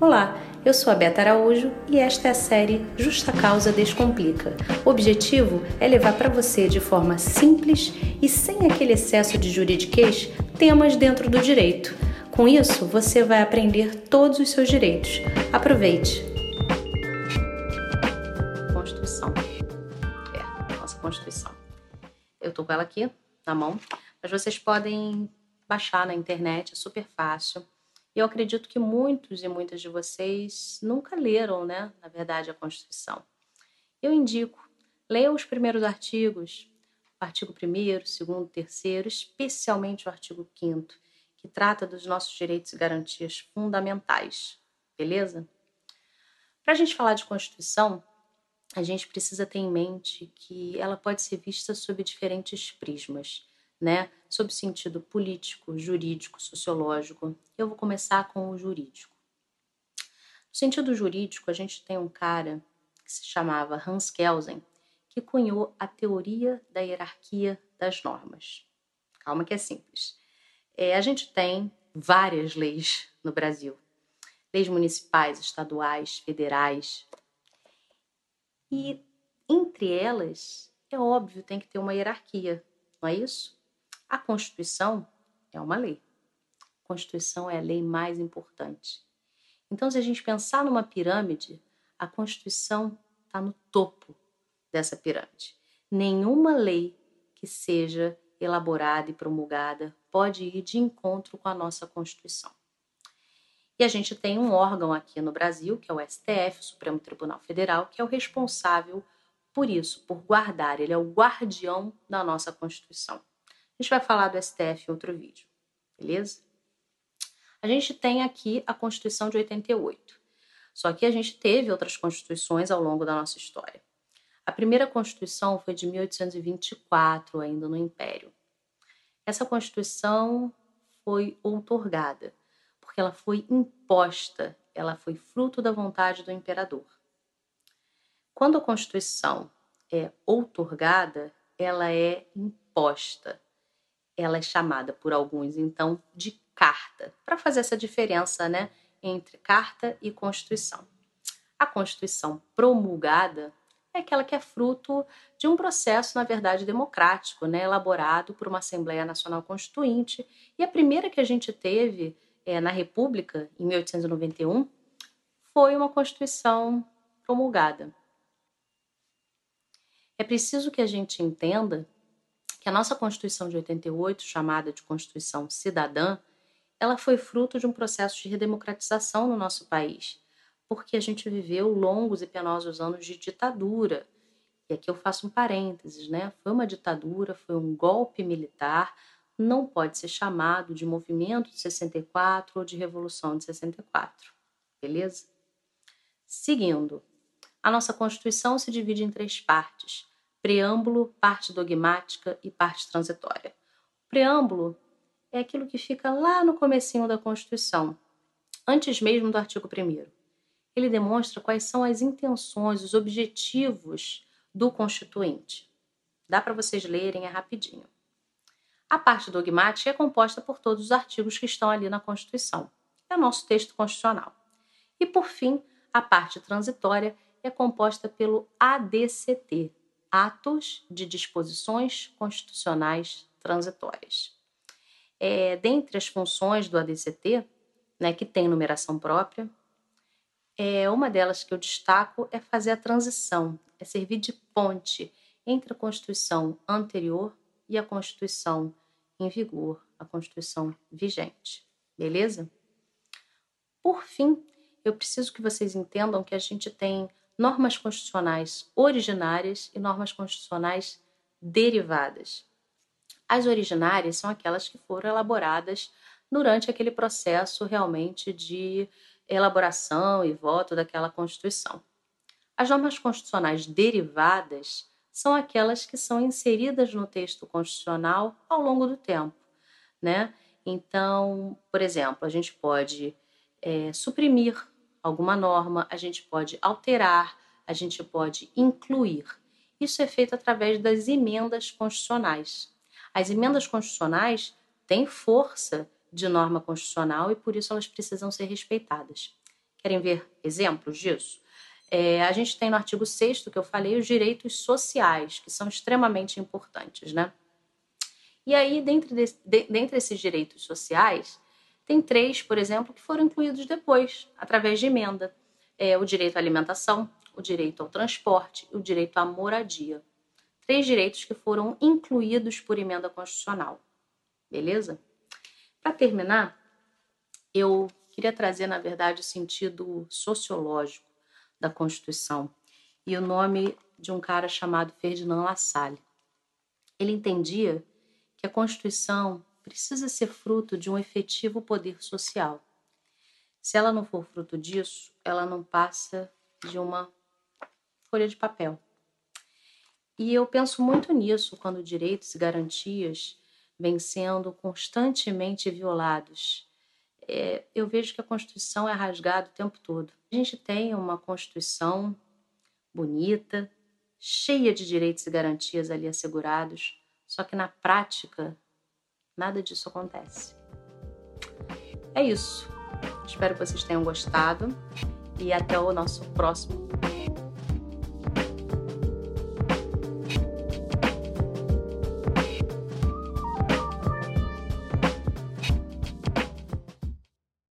Olá, eu sou a Beta Araújo e esta é a série Justa Causa Descomplica. O objetivo é levar para você de forma simples e sem aquele excesso de juridiquês temas dentro do direito. Com isso, você vai aprender todos os seus direitos. Aproveite! Constituição. É, nossa Constituição. Eu tô com ela aqui na mão, mas vocês podem baixar na internet, é super fácil eu acredito que muitos e muitas de vocês nunca leram, né, na verdade, a Constituição. Eu indico, leiam os primeiros artigos, artigo 1 2 3 especialmente o artigo 5 que trata dos nossos direitos e garantias fundamentais, beleza? Para a gente falar de Constituição, a gente precisa ter em mente que ela pode ser vista sob diferentes prismas né, sob sentido político, jurídico, sociológico. Eu vou começar com o jurídico. No sentido jurídico, a gente tem um cara que se chamava Hans Kelsen, que cunhou a teoria da hierarquia das normas. Calma que é simples. É, a gente tem várias leis no Brasil. Leis municipais, estaduais, federais. E entre elas, é óbvio, tem que ter uma hierarquia, não é isso? A Constituição é uma lei. A Constituição é a lei mais importante. Então, se a gente pensar numa pirâmide, a Constituição está no topo dessa pirâmide. Nenhuma lei que seja elaborada e promulgada pode ir de encontro com a nossa Constituição. E a gente tem um órgão aqui no Brasil, que é o STF, o Supremo Tribunal Federal, que é o responsável por isso, por guardar, ele é o guardião da nossa Constituição. A gente vai falar do STF em outro vídeo, beleza? A gente tem aqui a Constituição de 88. Só que a gente teve outras constituições ao longo da nossa história. A primeira Constituição foi de 1824, ainda no Império. Essa Constituição foi outorgada, porque ela foi imposta, ela foi fruto da vontade do imperador. Quando a Constituição é outorgada, ela é imposta ela é chamada por alguns, então, de carta, para fazer essa diferença né, entre carta e Constituição. A Constituição promulgada é aquela que é fruto de um processo, na verdade, democrático, né, elaborado por uma Assembleia Nacional Constituinte. E a primeira que a gente teve é, na República, em 1891, foi uma Constituição promulgada. É preciso que a gente entenda que a nossa Constituição de 88, chamada de Constituição Cidadã, ela foi fruto de um processo de redemocratização no nosso país, porque a gente viveu longos e penosos anos de ditadura. E aqui eu faço um parênteses, né? Foi uma ditadura, foi um golpe militar, não pode ser chamado de movimento de 64 ou de revolução de 64. Beleza? Seguindo, a nossa Constituição se divide em três partes: preâmbulo, parte dogmática e parte transitória. O preâmbulo é aquilo que fica lá no comecinho da Constituição, antes mesmo do artigo 1 Ele demonstra quais são as intenções, os objetivos do constituinte. Dá para vocês lerem, é rapidinho. A parte dogmática é composta por todos os artigos que estão ali na Constituição. É o nosso texto constitucional. E, por fim, a parte transitória é composta pelo ADCT, atos de disposições constitucionais transitórias. É, dentre as funções do ADCT, né, que tem numeração própria, é, uma delas que eu destaco é fazer a transição, é servir de ponte entre a Constituição anterior e a Constituição em vigor, a Constituição vigente. Beleza? Por fim, eu preciso que vocês entendam que a gente tem normas constitucionais originárias e normas constitucionais derivadas. As originárias são aquelas que foram elaboradas durante aquele processo realmente de elaboração e voto daquela Constituição. As normas constitucionais derivadas são aquelas que são inseridas no texto constitucional ao longo do tempo, né? Então, por exemplo, a gente pode é, suprimir alguma norma, a gente pode alterar, a gente pode incluir. Isso é feito através das emendas constitucionais. As emendas constitucionais têm força de norma constitucional e por isso elas precisam ser respeitadas. Querem ver exemplos disso? É, a gente tem no artigo 6 que eu falei os direitos sociais, que são extremamente importantes, né? E aí, dentre, de, de, dentre direitos sociais, tem três, por exemplo, que foram incluídos depois, através de emenda. É, o direito à alimentação, o direito ao transporte e o direito à moradia. Três direitos que foram incluídos por emenda constitucional. Beleza? Para terminar, eu queria trazer, na verdade, o sentido sociológico da Constituição e o nome de um cara chamado Ferdinand Lassalle. Ele entendia que a Constituição precisa ser fruto de um efetivo poder social. Se ela não for fruto disso, ela não passa de uma folha de papel. E eu penso muito nisso quando direitos e garantias vêm sendo constantemente violados. É, eu vejo que a Constituição é rasgada o tempo todo. A gente tem uma Constituição bonita, cheia de direitos e garantias ali assegurados, só que na prática nada disso acontece. É isso. Espero que vocês tenham gostado e até o nosso próximo